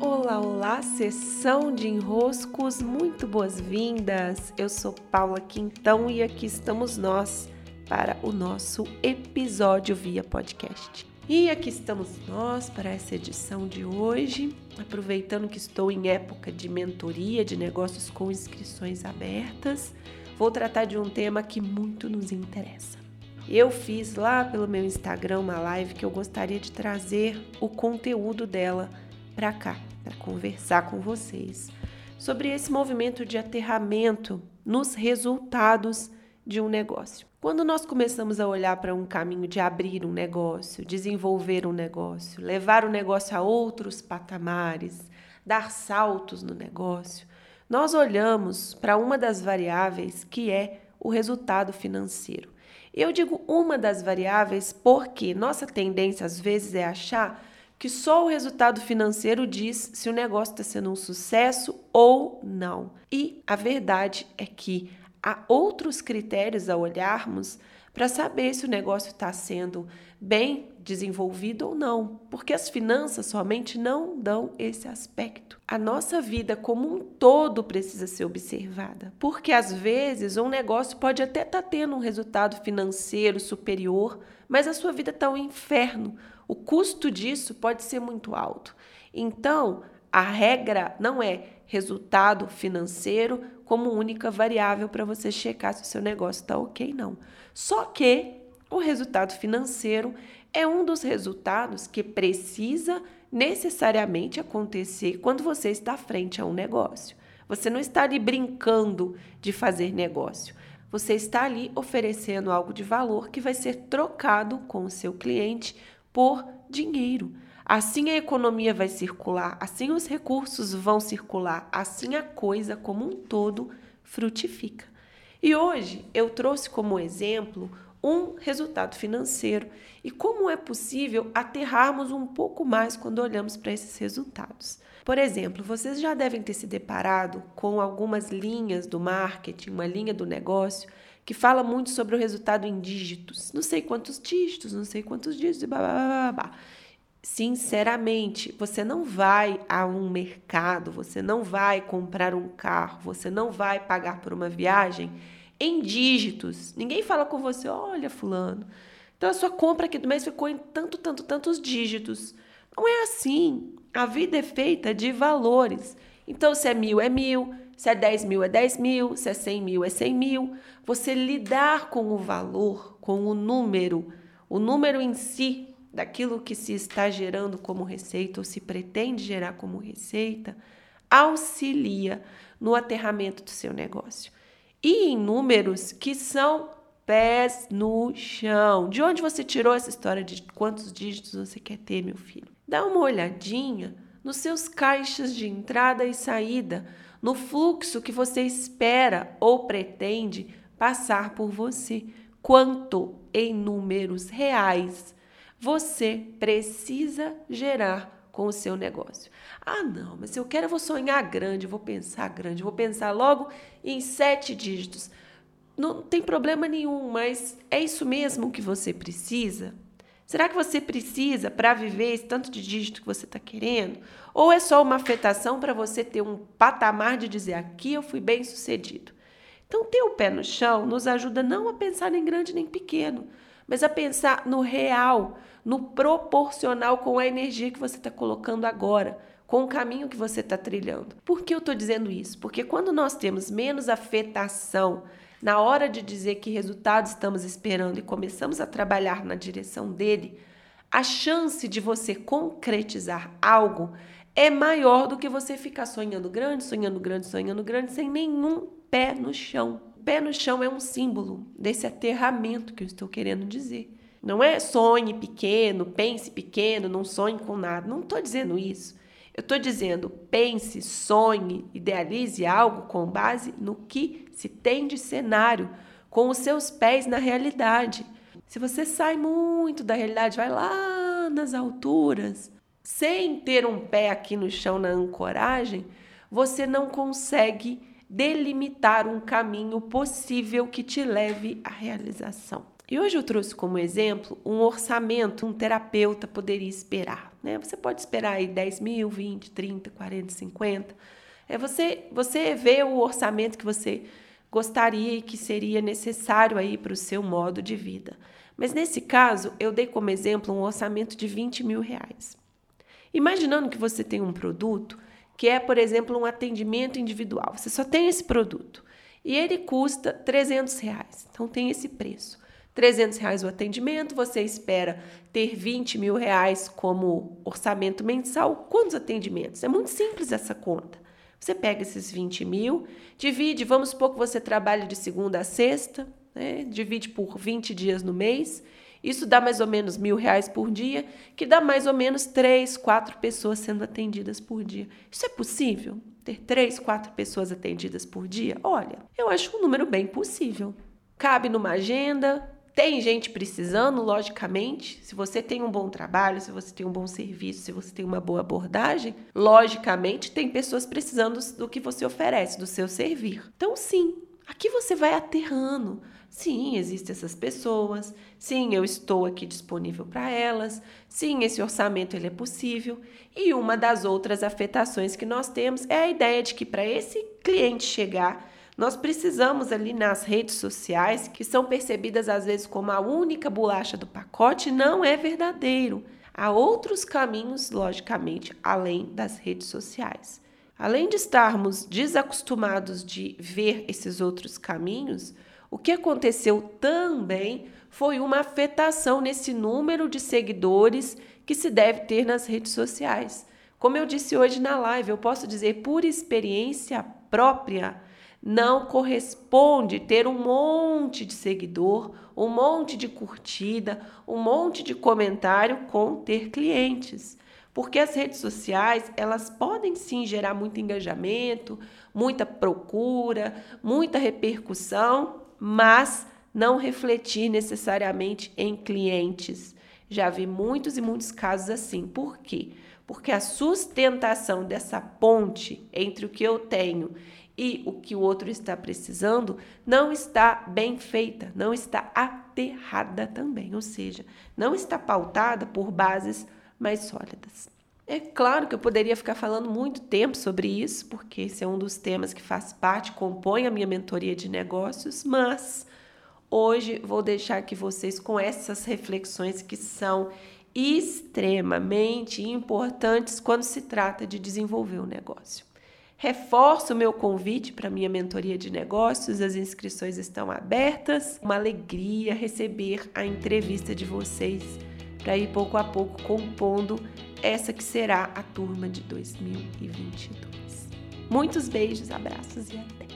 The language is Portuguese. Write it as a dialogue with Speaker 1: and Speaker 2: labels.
Speaker 1: Olá, olá, sessão de enroscos, muito boas-vindas. Eu sou Paula Quintão e aqui estamos nós para o nosso episódio via podcast. E aqui estamos nós para essa edição de hoje, aproveitando que estou em época de mentoria de negócios com inscrições abertas, vou tratar de um tema que muito nos interessa. Eu fiz lá pelo meu Instagram uma live que eu gostaria de trazer o conteúdo dela para cá, para conversar com vocês sobre esse movimento de aterramento nos resultados de um negócio. Quando nós começamos a olhar para um caminho de abrir um negócio, desenvolver um negócio, levar o negócio a outros patamares, dar saltos no negócio, nós olhamos para uma das variáveis que é o resultado financeiro. Eu digo uma das variáveis porque nossa tendência às vezes é achar que só o resultado financeiro diz se o negócio está sendo um sucesso ou não. E a verdade é que há outros critérios a olharmos para saber se o negócio está sendo bem desenvolvido ou não, porque as finanças somente não dão esse aspecto. A nossa vida como um todo precisa ser observada, porque às vezes um negócio pode até estar tá tendo um resultado financeiro superior, mas a sua vida está um inferno o custo disso pode ser muito alto. Então, a regra não é resultado financeiro como única variável para você checar se o seu negócio está ok, não. Só que o resultado financeiro é um dos resultados que precisa necessariamente acontecer quando você está frente a um negócio. Você não está ali brincando de fazer negócio. Você está ali oferecendo algo de valor que vai ser trocado com o seu cliente por dinheiro. Assim a economia vai circular, assim os recursos vão circular, assim a coisa como um todo frutifica. E hoje eu trouxe como exemplo um resultado financeiro e como é possível aterrarmos um pouco mais quando olhamos para esses resultados. Por exemplo, vocês já devem ter se deparado com algumas linhas do marketing, uma linha do negócio que fala muito sobre o resultado em dígitos. Não sei quantos dígitos, não sei quantos dígitos, blá, blá, blá, blá. Sinceramente, você não vai a um mercado, você não vai comprar um carro, você não vai pagar por uma viagem em dígitos. Ninguém fala com você, olha, fulano. Então a sua compra aqui do mês ficou em tanto, tanto, tantos dígitos. Não é assim. A vida é feita de valores. Então, se é mil, é mil. Se é 10 mil, é 10 mil. Se é 100 mil, é 100 mil. Você lidar com o valor, com o número, o número em si, daquilo que se está gerando como receita ou se pretende gerar como receita, auxilia no aterramento do seu negócio. E em números que são pés no chão. De onde você tirou essa história de quantos dígitos você quer ter, meu filho? Dá uma olhadinha nos seus caixas de entrada e saída no fluxo que você espera ou pretende passar por você. Quanto em números reais você precisa gerar com o seu negócio. Ah, não, mas se eu quero, eu vou sonhar grande, eu vou pensar grande, eu vou pensar logo em sete dígitos. Não tem problema nenhum, mas é isso mesmo que você precisa? Será que você precisa para viver esse tanto de dígito que você está querendo? Ou é só uma afetação para você ter um patamar de dizer aqui eu fui bem sucedido? Então, ter o pé no chão nos ajuda não a pensar nem grande nem pequeno, mas a pensar no real, no proporcional com a energia que você está colocando agora, com o caminho que você está trilhando. Por que eu estou dizendo isso? Porque quando nós temos menos afetação na hora de dizer que resultado estamos esperando e começamos a trabalhar na direção dele, a chance de você concretizar algo é maior do que você ficar sonhando grande, sonhando grande, sonhando grande, sem nenhum pé no chão. Pé no chão é um símbolo desse aterramento que eu estou querendo dizer. Não é sonhe pequeno, pense pequeno, não sonhe com nada. Não estou dizendo isso. Eu estou dizendo pense, sonhe, idealize algo com base no que se tem de cenário, com os seus pés na realidade. Se você sai muito da realidade, vai lá nas alturas, sem ter um pé aqui no chão na ancoragem, você não consegue delimitar um caminho possível que te leve à realização. E hoje eu trouxe como exemplo um orçamento um terapeuta poderia esperar. Né? Você pode esperar aí 10 mil, 20, 30, 40, 50. É você, você vê o orçamento que você gostaria e que seria necessário aí para o seu modo de vida. Mas nesse caso, eu dei como exemplo um orçamento de 20 mil reais. Imaginando que você tem um produto que é, por exemplo, um atendimento individual. Você só tem esse produto e ele custa 300 reais. Então tem esse preço. 300 reais o atendimento, você espera ter 20 mil reais como orçamento mensal. Quantos atendimentos? É muito simples essa conta. Você pega esses 20 mil, divide, vamos supor que você trabalha de segunda a sexta, né? divide por 20 dias no mês. Isso dá mais ou menos mil reais por dia, que dá mais ou menos três, quatro pessoas sendo atendidas por dia. Isso é possível? Ter três, quatro pessoas atendidas por dia? Olha, eu acho um número bem possível. Cabe numa agenda, tem gente precisando, logicamente. Se você tem um bom trabalho, se você tem um bom serviço, se você tem uma boa abordagem, logicamente tem pessoas precisando do que você oferece, do seu servir. Então, sim, aqui você vai aterrando. Sim, existem essas pessoas. Sim, eu estou aqui disponível para elas. Sim, esse orçamento ele é possível. E uma das outras afetações que nós temos é a ideia de que para esse cliente chegar nós precisamos ali nas redes sociais, que são percebidas às vezes como a única bolacha do pacote, não é verdadeiro. Há outros caminhos, logicamente, além das redes sociais. Além de estarmos desacostumados de ver esses outros caminhos, o que aconteceu também foi uma afetação nesse número de seguidores que se deve ter nas redes sociais. Como eu disse hoje na live, eu posso dizer por experiência própria não corresponde ter um monte de seguidor, um monte de curtida, um monte de comentário com ter clientes. Porque as redes sociais, elas podem sim gerar muito engajamento, muita procura, muita repercussão, mas não refletir necessariamente em clientes. Já vi muitos e muitos casos assim. Por quê? Porque a sustentação dessa ponte entre o que eu tenho e o que o outro está precisando não está bem feita, não está aterrada também, ou seja, não está pautada por bases mais sólidas. É claro que eu poderia ficar falando muito tempo sobre isso, porque esse é um dos temas que faz parte, compõe a minha mentoria de negócios, mas hoje vou deixar aqui vocês com essas reflexões que são extremamente importantes quando se trata de desenvolver um negócio. Reforço o meu convite para a minha mentoria de negócios, as inscrições estão abertas. Uma alegria receber a entrevista de vocês para ir pouco a pouco compondo essa que será a turma de 2022. Muitos beijos, abraços e até!